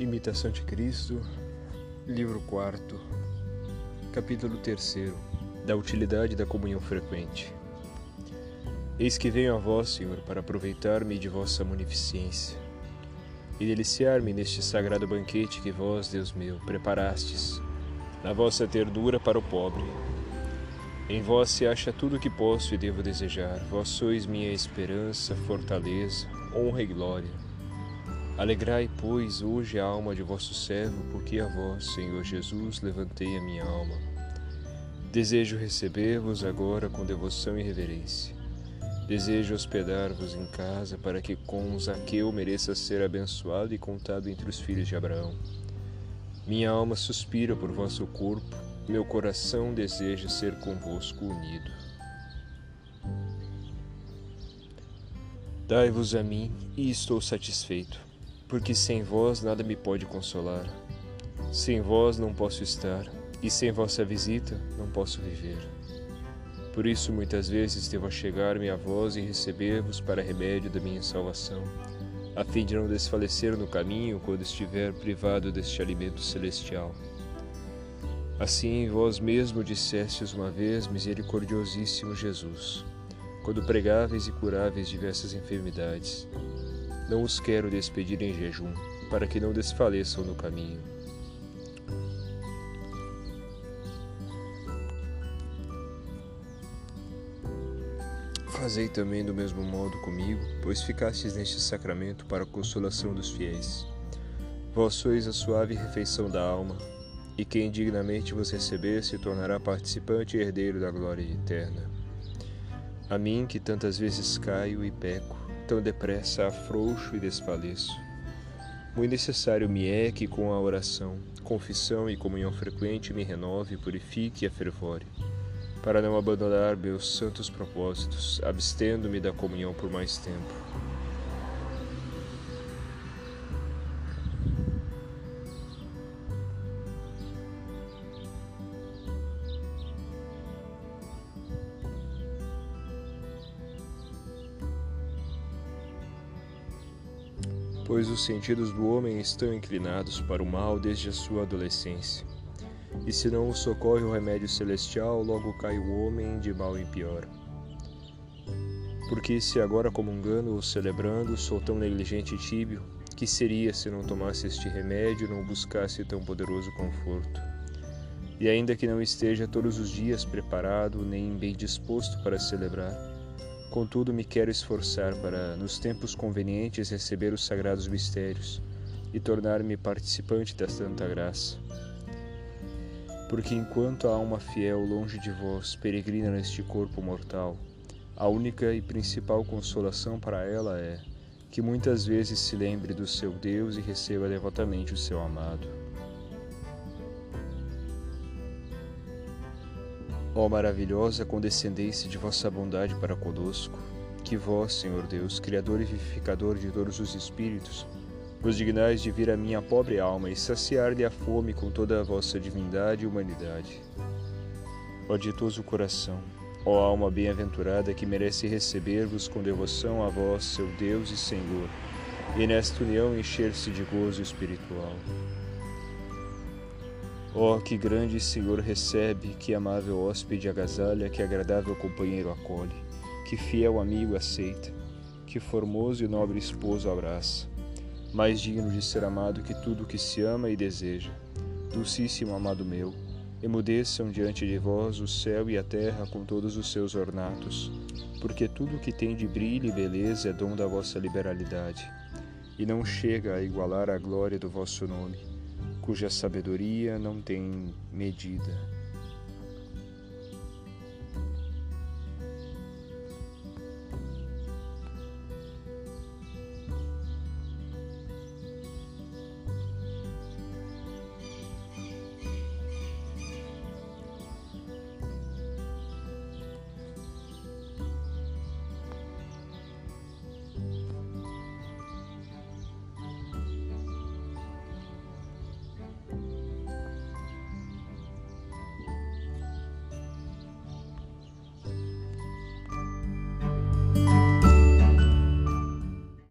Imitação de Cristo, livro 4, capítulo 3 Da utilidade da comunhão frequente. Eis que venho a vós, Senhor, para aproveitar-me de vossa munificência e deliciar-me neste sagrado banquete que vós, Deus meu, preparastes, na vossa ternura para o pobre. Em vós se acha tudo o que posso e devo desejar. Vós sois minha esperança, fortaleza, honra e glória. Alegrai, pois, hoje a alma de vosso servo, porque a vós, Senhor Jesus, levantei a minha alma. Desejo receber-vos agora com devoção e reverência. Desejo hospedar-vos em casa para que com Zaqueu mereça ser abençoado e contado entre os filhos de Abraão. Minha alma suspira por vosso corpo, meu coração deseja ser convosco unido. Dai-vos a mim e estou satisfeito porque sem vós nada me pode consolar. Sem vós não posso estar, e sem vossa visita não posso viver. Por isso, muitas vezes devo chegar-me a vós e receber-vos para remédio da minha salvação, a fim de não desfalecer no caminho quando estiver privado deste alimento celestial. Assim, vós mesmo dissestes uma vez, misericordiosíssimo Jesus, quando pregáveis e curáveis diversas enfermidades, não os quero despedir em jejum, para que não desfaleçam no caminho. Fazei também do mesmo modo comigo, pois ficastes neste sacramento para a consolação dos fiéis. Vós sois a suave refeição da alma, e quem dignamente vos receber se tornará participante e herdeiro da glória eterna. A mim, que tantas vezes caio e peco, tão depressa afrouxo e desfaleço. Muito necessário me é que com a oração, confissão e comunhão frequente me renove, purifique a fervore, para não abandonar meus santos propósitos, abstendo-me da comunhão por mais tempo. Pois os sentidos do homem estão inclinados para o mal desde a sua adolescência. E se não o socorre o remédio celestial, logo cai o homem de mal em pior. Porque se agora comungando ou celebrando sou tão negligente e tíbio, que seria se não tomasse este remédio e não buscasse tão poderoso conforto? E ainda que não esteja todos os dias preparado nem bem disposto para celebrar, Contudo, me quero esforçar para, nos tempos convenientes, receber os sagrados mistérios e tornar-me participante da santa graça. Porque enquanto a alma fiel longe de vós peregrina neste corpo mortal, a única e principal consolação para ela é que muitas vezes se lembre do seu Deus e receba devotamente o seu amado. Ó maravilhosa condescendência de vossa bondade para conosco, que vós, Senhor Deus, Criador e vivificador de todos os espíritos, vos dignais de vir a minha pobre alma e saciar-lhe a fome com toda a vossa divindade e humanidade. Ó ditoso coração, ó alma bem-aventurada que merece receber-vos com devoção a vós, seu Deus e Senhor, e nesta união encher-se de gozo espiritual. Oh, que grande Senhor recebe, que amável hóspede agasalha, que agradável companheiro acolhe, que fiel amigo aceita, que formoso e nobre esposo abraça, mais digno de ser amado que tudo que se ama e deseja. Dulcíssimo amado meu, emudeçam diante de vós o céu e a terra com todos os seus ornatos, porque tudo que tem de brilho e beleza é dom da vossa liberalidade, e não chega a igualar a glória do vosso nome cuja sabedoria não tem medida.